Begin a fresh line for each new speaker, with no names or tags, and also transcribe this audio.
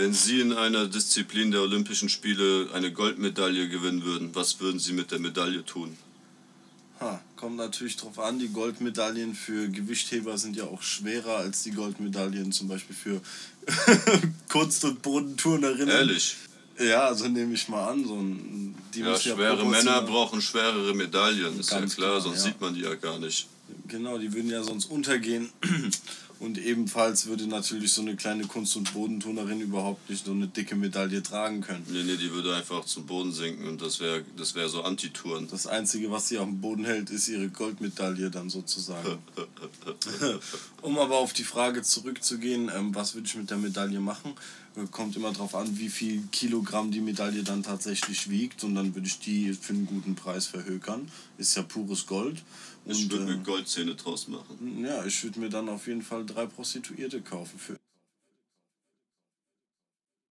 Wenn Sie in einer Disziplin der Olympischen Spiele eine Goldmedaille gewinnen würden, was würden Sie mit der Medaille tun?
Ha, kommt natürlich drauf an, die Goldmedaillen für Gewichtheber sind ja auch schwerer als die Goldmedaillen zum Beispiel für Kunst- und Bodenturnerinnen. Ehrlich? Ja, also nehme ich mal an. So ein,
die ja, schwere ja Männer brauchen schwerere Medaillen, ist ja klar, klar sonst ja. sieht man die ja gar nicht.
Genau, die würden ja sonst untergehen. Und ebenfalls würde natürlich so eine kleine Kunst- und Bodenturnerin überhaupt nicht so eine dicke Medaille tragen können.
Nee, nee, die würde einfach zum Boden sinken und das wäre das wär so Antitouren.
Das Einzige, was sie auf dem Boden hält, ist ihre Goldmedaille dann sozusagen. um aber auf die Frage zurückzugehen, ähm, was würde ich mit der Medaille machen? Äh, kommt immer darauf an, wie viel Kilogramm die Medaille dann tatsächlich wiegt und dann würde ich die für einen guten Preis verhökern. Ist ja pures Gold.
Ich würde mir äh, Goldzähne draus machen.
Ja, ich würde mir dann auf jeden Fall drei Prostituierte kaufen für